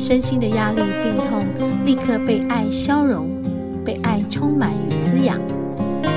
身心的压力、病痛立刻被爱消融，被爱充满与滋养。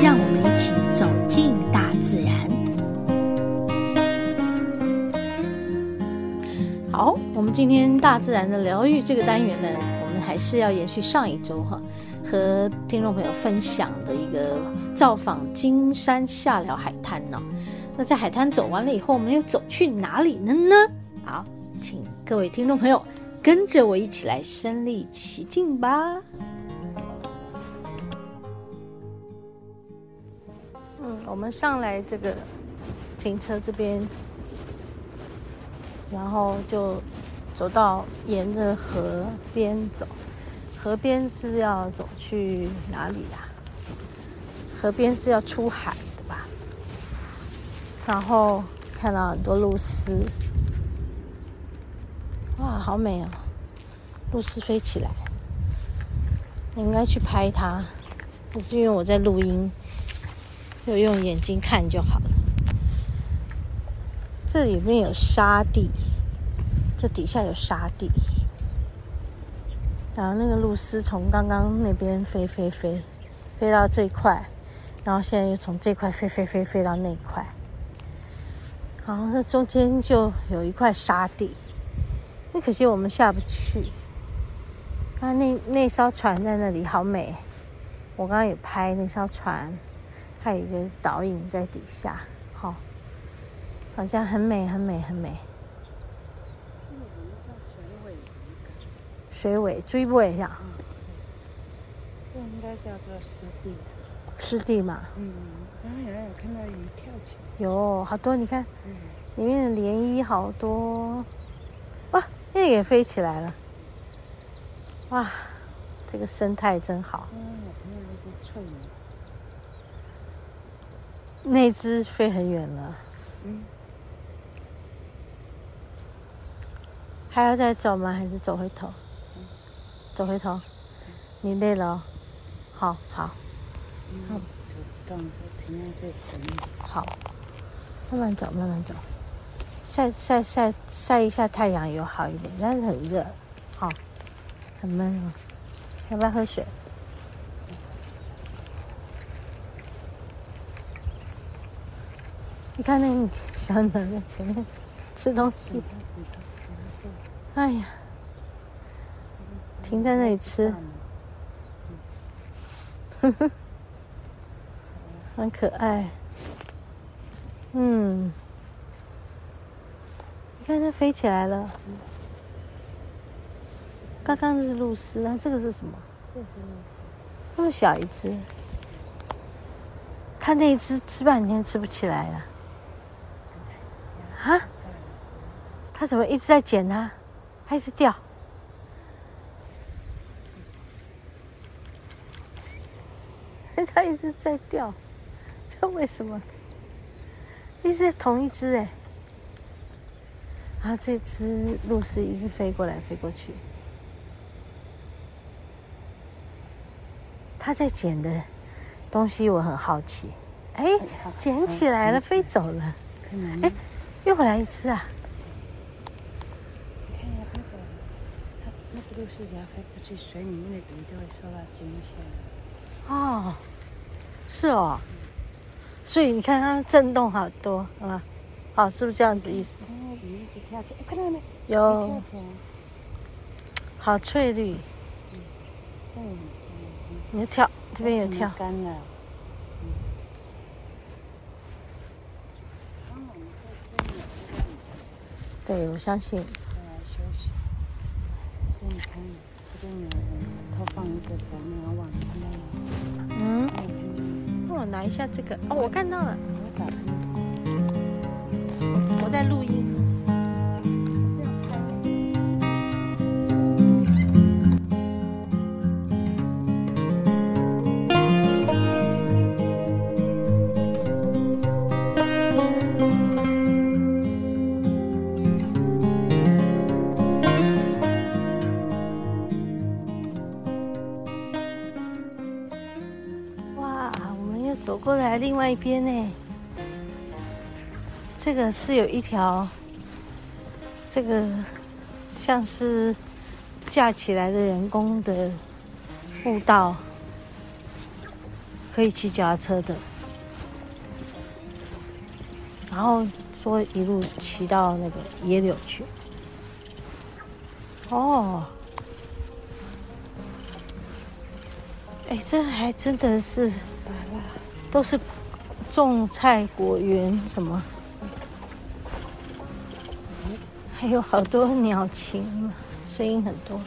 让我们一起走进大自然。好，我们今天大自然的疗愈这个单元呢，我们还是要延续上一周哈，和听众朋友分享的一个造访金山下寮海滩呢。那在海滩走完了以后，我们又走去哪里了呢？好，请各位听众朋友跟着我一起来身临其境吧。嗯，我们上来这个停车这边，然后就走到沿着河边走。河边是要走去哪里呀？河边是要出海的吧。然后看到很多露丝，哇，好美哦！露丝飞起来，我应该去拍它，可是因为我在录音，就用眼睛看就好了。这里面有沙地，这底下有沙地，然后那个露丝从刚刚那边飞飞飞，飞到这块，然后现在又从这块飞飞飞飞到那块。然后，这中间就有一块沙地，那可惜我们下不去。啊，那那艘船在那里，好美！我刚刚有拍那艘船，还有一个倒影在底下，好，好像很美，很美，很美。水尾，追尾一下。这应该叫做湿地。湿地嘛。嗯。刚刚有有看到鱼跳起来。有好多，你看，里面的涟漪好多，哇，那个也飞起来了，哇，这个生态真好。嗯，我看到一只翠鸟。那只飞很远了。嗯。还要再走吗？还是走回头？嗯、走回头。你累了、哦？好好。嗯。走停在这里等。好。慢慢走，慢慢走，晒晒晒晒一下太阳有好一点，但是很热，好，很闷哦。要不要喝水？你看那小鸟在前面吃东西，哎呀，停在那里吃，呵呵，很可爱。嗯，你看它飞起来了。刚刚是露丝啊，这个是什么？这是露丝。那么小一只，它那一只吃半天吃不起来了。啊？它怎么一直在捡它？还一直掉。它一直在掉，这为什么？一直同一只哎，然后这只露丝一直飞过来飞过去，它在捡的东西我很好奇，哎，捡起来了，飞走了，哎，又回来一次啊！你看呀，那个它那个鹭鸶只要飞过去，水里面的鱼都会受到惊吓。哦，是哦。所以你看它震动好多，啊，好，是不是这样子意思？看到鱼一直跳起来，看到没？有。好翠绿。嗯。嗯。你就跳，这边也跳。干了。对，我相信。再来休息。所以你看，这边有人投放一个小鸟网，看到吗？嗯。我拿一下这个哦，我看到了，我在录音。外一边呢。这个是有一条，这个像是架起来的人工的步道，可以骑脚踏车的。然后说一路骑到那个野柳去。哦。哎，这还真的是，都是种菜果园什么，还有好多鸟禽，声音很多。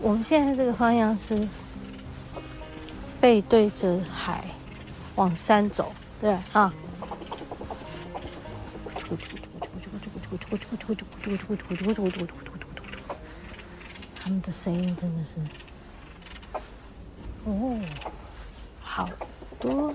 我们现在这个方向是背对着海，往山走，对啊。他们的声音真的是。哦，好多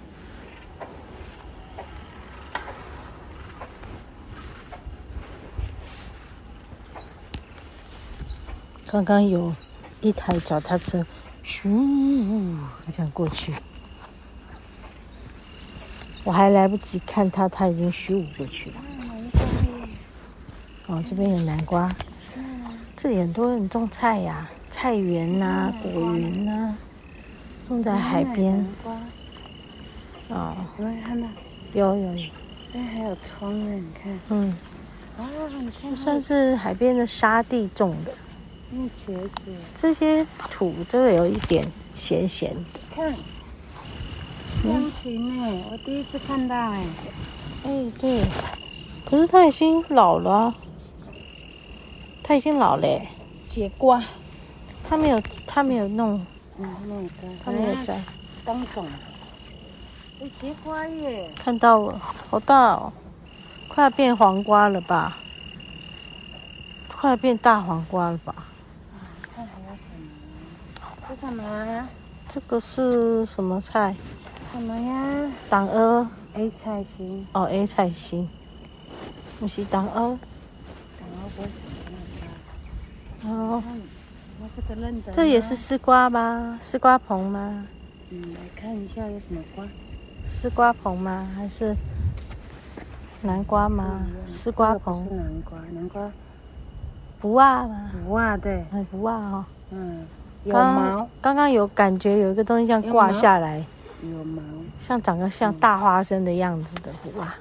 刚刚有一台脚踏车，咻，这样过去，我还来不及看它，它已经咻过去了。哦，这边有南瓜，这里很多人种菜呀，菜园呐、啊，果园呐、啊，种在海边。哦，有没有看到？有有有。哎，还有葱呢，你看。嗯。啊，你看。算是海边的沙地种的。用茄子，这些土都有一点咸咸的。看，香芹哎，我第一次看到哎。哎，对，可是它已经老了，它已经老了。结瓜，它没有，它没有弄，嗯，没有摘，它没有摘，当种。哎，结瓜耶！看到了，好大哦，快要变黄瓜了吧？快要变大黄瓜了吧？什么？这个是什么菜？什么呀？党莪。A 菜心。哦，A 菜心。不是党莪。党莪不会。哦。我这个认得。这也是丝瓜吗？丝瓜棚吗？嗯，来看一下有什么瓜。丝瓜棚吗？还是南瓜吗？丝瓜棚。是南瓜，南瓜。不啊吗？不啊，对。哎，不啊哦。嗯。有毛，刚刚有感觉有一个东西像挂下来，有毛，像长得像大花生的样子的哇！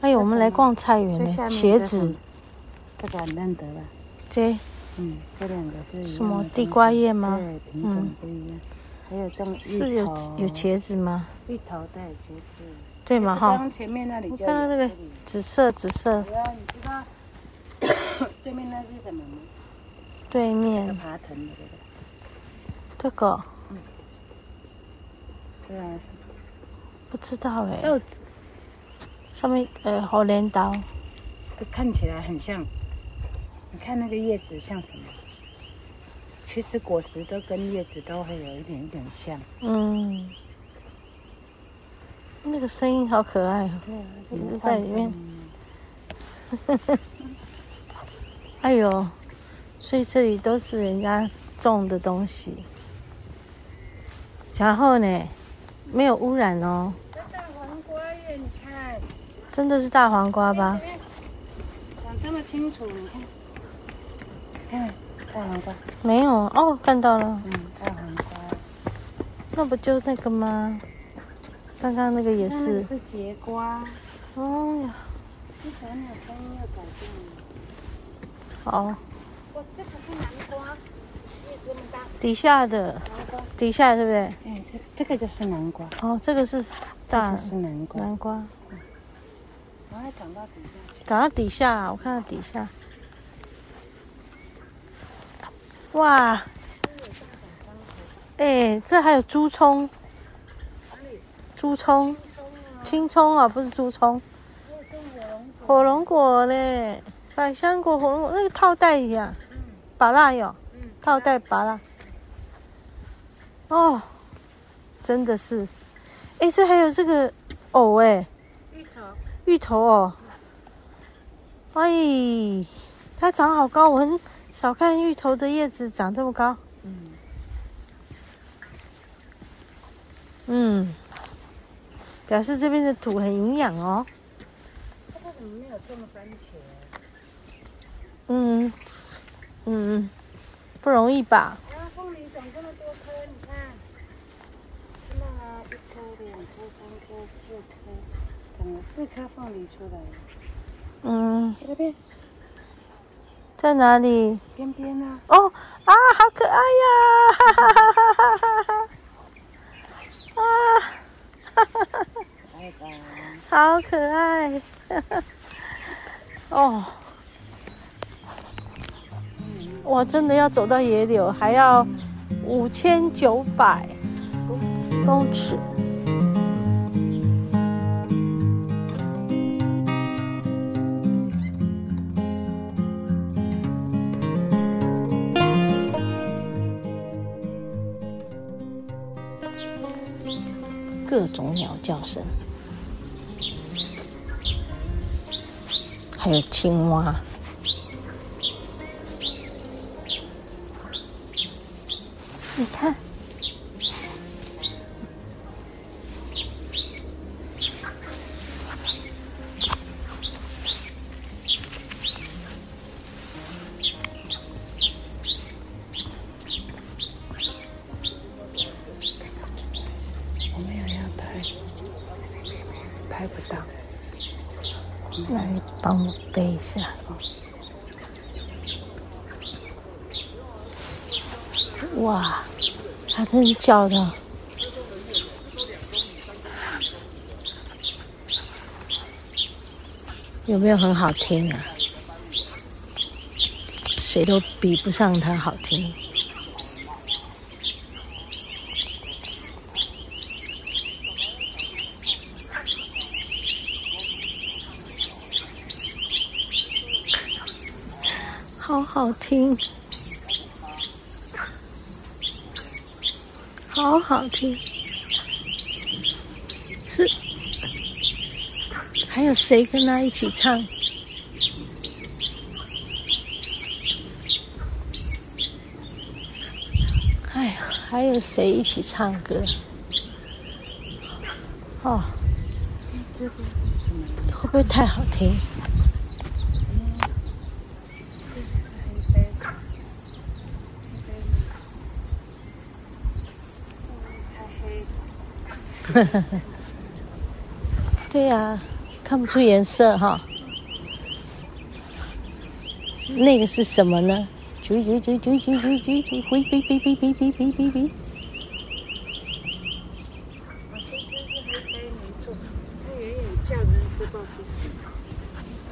哎呦，我们来逛菜园呢，茄子，这个很认得了？这，嗯，这两个是什么地瓜叶吗？对，品种不一样。还有这种是有有茄子吗？芋头带茄子，对嘛？哈，前面那里我看到那个紫色紫色。对面那是什么吗？对面。爬藤的这个。这个。嗯。这是什么？不知道哎。豆子。上面呃，红镰刀。看起来很像。你看那个叶子像什么？其实果实都跟叶子都会有一点点像。嗯。那个声音好可爱哦。对啊，一直在里面。哎呦，所以这里都是人家种的东西，然后呢，没有污染哦。大黄瓜耶，你看，真的是大黄瓜吧？讲这么清楚，你看，看大黄瓜。没有哦，看到了。嗯，大黄瓜。那不就那个吗？刚刚那个也是。是节瓜。哦呀。这小鸟声音要改变了。好，我这个是南瓜，底下的，底下是不是？哎，这这个就是南瓜。哦，这个是大，是南瓜。南瓜。我还长到底下去。长到底下，我看到底下。哇！哎，这还有猪葱。猪葱。青葱啊，不是猪葱。火龙果嘞，百香果、火龙果那个套袋一样，拔蜡哟，套袋拔蜡。哦，真的是，哎，这还有这个藕哎，芋头，芋头哦。哎，它长好高，我很少看芋头的叶子长这么高。嗯，嗯，表示这边的土很营养哦。它为什么没有种番茄？嗯嗯，不容易吧？啊，凤梨长这么多颗，你看，看到吗？一颗、两颗、三颗、四颗，长了四颗凤梨出来了。嗯，在哪里？边边呢？哦啊，好可爱呀！哈哈哈哈哈哈哈！啊，哈哈哈！拜拜。好可爱，哈哈。哦，我真的要走到野柳，还要五千九百公尺。各种鸟叫声，还有青蛙。你看。来帮我背一下。哇，它真是叫的，有没有很好听啊？谁都比不上它好听。好好听，好好听，是，还有谁跟他一起唱？哎呀，还有谁一起唱歌？哦，会不会太好听？对呀、啊，看不出颜色哈。那个是什么呢？啾啾啾啾啾啾啾啾，回哔哔哔哔哔哔哔哔。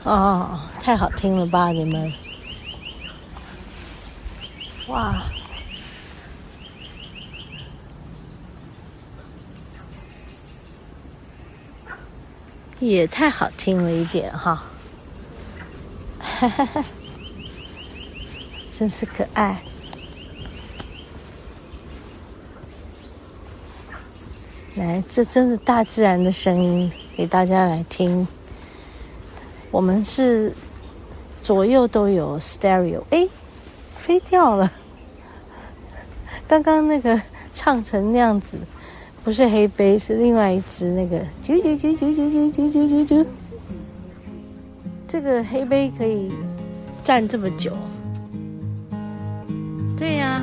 哦，太好听了吧，你们！哇！也太好听了一点哈，哈哈哈，真是可爱。来，这真是大自然的声音，给大家来听。我们是左右都有 stereo，哎，飞掉了。刚刚那个唱成那样子。不是黑杯，是另外一只那个啾啾啾啾啾啾啾啾啾啾。这个黑杯可以站这么久。对呀、